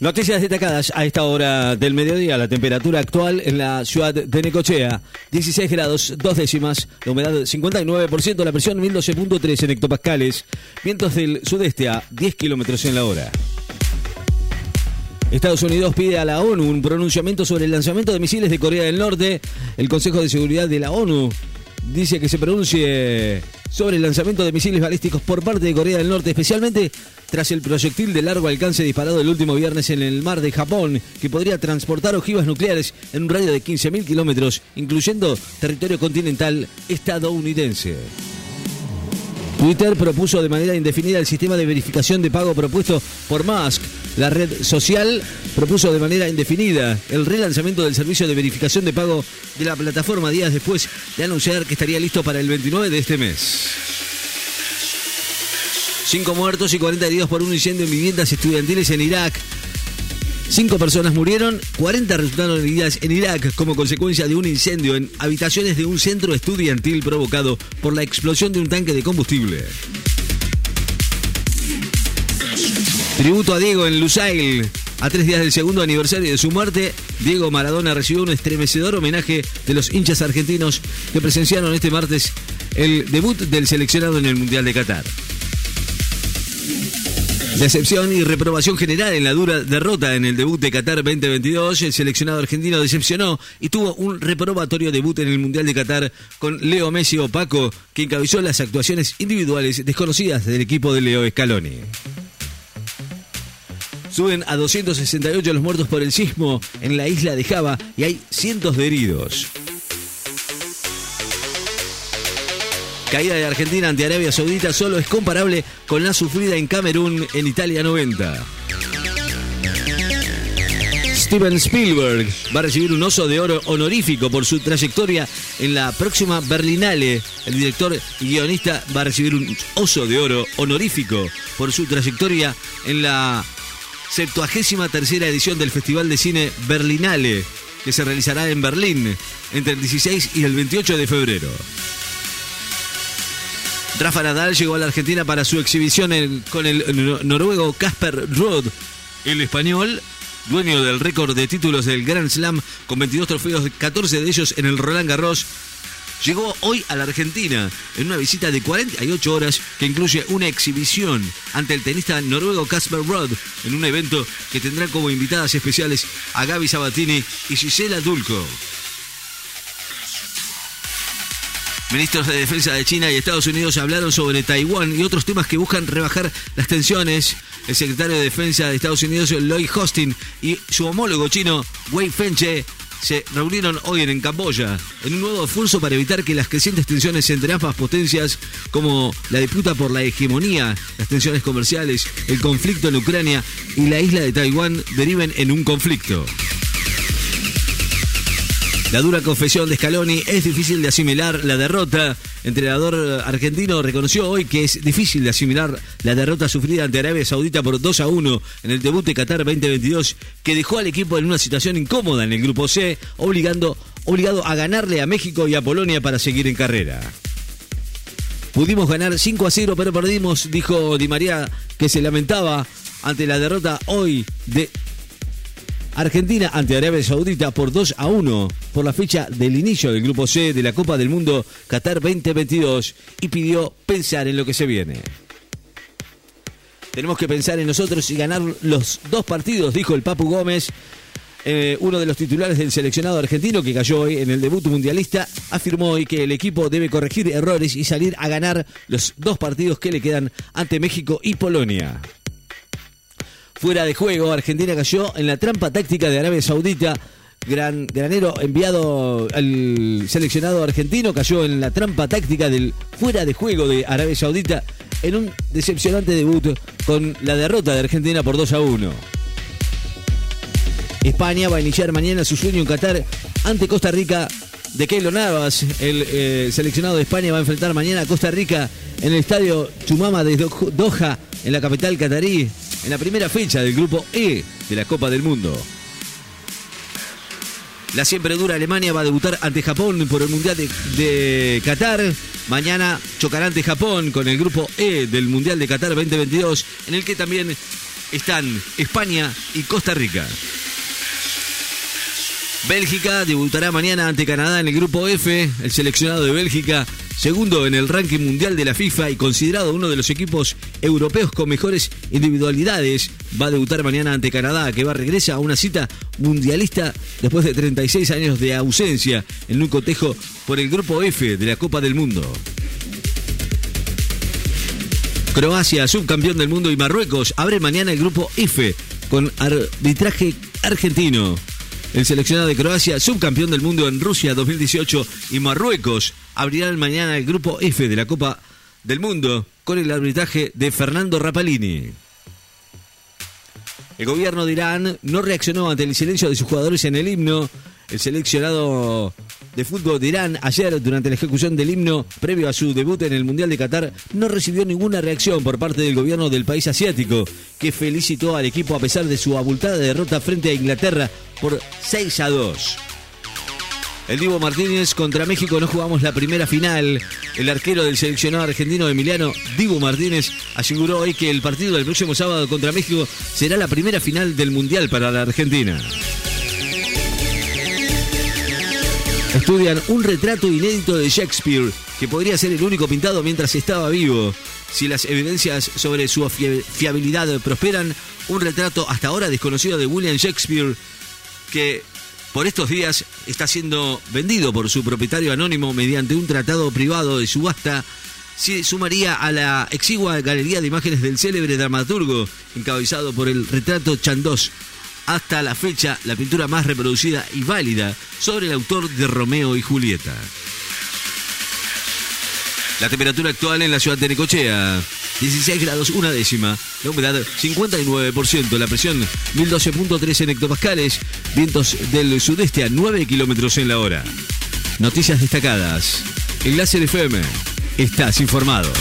Noticias destacadas a esta hora del mediodía. La temperatura actual en la ciudad de Necochea, 16 grados, dos décimas. La humedad 59%, la presión 1012.3 en hectopascales. Vientos del sudeste a 10 kilómetros en la hora. Estados Unidos pide a la ONU un pronunciamiento sobre el lanzamiento de misiles de Corea del Norte. El Consejo de Seguridad de la ONU dice que se pronuncie sobre el lanzamiento de misiles balísticos por parte de Corea del Norte, especialmente tras el proyectil de largo alcance disparado el último viernes en el mar de Japón, que podría transportar ojivas nucleares en un radio de 15.000 kilómetros, incluyendo territorio continental estadounidense. Twitter propuso de manera indefinida el sistema de verificación de pago propuesto por Musk. La red social propuso de manera indefinida el relanzamiento del servicio de verificación de pago de la plataforma días después de anunciar que estaría listo para el 29 de este mes. Cinco muertos y 40 heridos por un incendio en viviendas estudiantiles en Irak. Cinco personas murieron, 40 resultaron heridas en Irak como consecuencia de un incendio en habitaciones de un centro estudiantil provocado por la explosión de un tanque de combustible. Tributo a Diego en Lusail. A tres días del segundo aniversario de su muerte, Diego Maradona recibió un estremecedor homenaje de los hinchas argentinos que presenciaron este martes el debut del seleccionado en el Mundial de Qatar. Decepción y reprobación general en la dura derrota en el debut de Qatar 2022. El seleccionado argentino decepcionó y tuvo un reprobatorio debut en el Mundial de Qatar con Leo Messi Opaco, que encabezó las actuaciones individuales desconocidas del equipo de Leo Scaloni. Suben a 268 los muertos por el sismo en la isla de Java y hay cientos de heridos. Caída de Argentina ante Arabia Saudita solo es comparable con la sufrida en Camerún en Italia 90. Steven Spielberg va a recibir un oso de oro honorífico por su trayectoria en la próxima Berlinale. El director y guionista va a recibir un oso de oro honorífico por su trayectoria en la 73 tercera edición del Festival de Cine Berlinale, que se realizará en Berlín entre el 16 y el 28 de febrero. Rafa Nadal llegó a la Argentina para su exhibición con el noruego Casper Ruud. El español, dueño del récord de títulos del Grand Slam, con 22 trofeos, 14 de ellos en el Roland Garros, llegó hoy a la Argentina en una visita de 48 horas que incluye una exhibición ante el tenista noruego Casper Ruud en un evento que tendrá como invitadas especiales a Gaby Sabatini y Gisela Dulco. Ministros de Defensa de China y Estados Unidos hablaron sobre Taiwán y otros temas que buscan rebajar las tensiones. El secretario de Defensa de Estados Unidos, Lloyd Austin, y su homólogo chino, Wei Fenche, se reunieron hoy en Camboya en un nuevo esfuerzo para evitar que las crecientes tensiones entre ambas potencias, como la disputa por la hegemonía, las tensiones comerciales, el conflicto en Ucrania y la isla de Taiwán, deriven en un conflicto. La dura confesión de Scaloni es difícil de asimilar la derrota. El entrenador argentino reconoció hoy que es difícil de asimilar la derrota sufrida ante Arabia Saudita por 2 a 1 en el debut de Qatar 2022, que dejó al equipo en una situación incómoda en el grupo C, obligando, obligado a ganarle a México y a Polonia para seguir en carrera. Pudimos ganar 5 a 0, pero perdimos, dijo Di María, que se lamentaba ante la derrota hoy de Argentina ante Arabia Saudita por 2 a 1 por la fecha del inicio del Grupo C de la Copa del Mundo Qatar 2022 y pidió pensar en lo que se viene. Tenemos que pensar en nosotros y ganar los dos partidos, dijo el Papu Gómez. Eh, uno de los titulares del seleccionado argentino que cayó hoy en el debut mundialista afirmó hoy que el equipo debe corregir errores y salir a ganar los dos partidos que le quedan ante México y Polonia. Fuera de juego, Argentina cayó en la trampa táctica de Arabia Saudita. Gran, granero enviado al seleccionado argentino cayó en la trampa táctica del fuera de juego de Arabia Saudita en un decepcionante debut con la derrota de Argentina por 2 a 1. España va a iniciar mañana su sueño en Qatar ante Costa Rica de Keylor Navas. El eh, seleccionado de España va a enfrentar mañana a Costa Rica en el estadio Chumama de Doha, en la capital catarí en la primera fecha del grupo E de la Copa del Mundo. La siempre dura Alemania va a debutar ante Japón por el Mundial de, Qatar. Mañana chocará ante Japón con el grupo E del Mundial de Qatar 2022, en el que también están España y Costa Rica. Bélgica debutará mañana ante Canadá en el grupo F. El seleccionado de Bélgica, segundo en el ranking mundial de la FIFA y considerado uno de los equipos europeos con mejores individualidades, va a debutar mañana ante Canadá, que va a regresar a una cita mundialista después de 36 años de ausencia en un cotejo por el grupo F de la Copa del Mundo. Croacia, subcampeón del mundo y Marruecos abre mañana el grupo F con arbitraje argentino. El seleccionado de Croacia, subcampeón del mundo en Rusia 2018 y Marruecos abrirán mañana el grupo F de la Copa del Mundo con el arbitraje de Fernando Rapalini. El gobierno de Irán no reaccionó ante el silencio de sus jugadores en el himno. El seleccionado de fútbol de Irán ayer durante la ejecución del himno previo a su debut en el Mundial de Qatar no recibió ninguna reacción por parte del gobierno del país asiático que felicitó al equipo a pesar de su abultada derrota frente a Inglaterra por 6 a 2. El Divo Martínez contra México no jugamos la primera final. El arquero del seleccionado argentino Emiliano Divo Martínez aseguró hoy que el partido del próximo sábado contra México será la primera final del Mundial para la Argentina. Estudian un retrato inédito de Shakespeare que podría ser el único pintado mientras estaba vivo. Si las evidencias sobre su fiabilidad prosperan, un retrato hasta ahora desconocido de William Shakespeare que por estos días está siendo vendido por su propietario anónimo mediante un tratado privado de subasta, se sumaría a la exigua galería de imágenes del célebre dramaturgo, encabezado por el retrato Chandos, hasta la fecha la pintura más reproducida y válida sobre el autor de Romeo y Julieta. La temperatura actual en la ciudad de Necochea, 16 grados una décima, la humedad 59%, la presión 1012.3 en hectopascales, vientos del sudeste a 9 kilómetros en la hora. Noticias destacadas. Láser FM. Estás informado.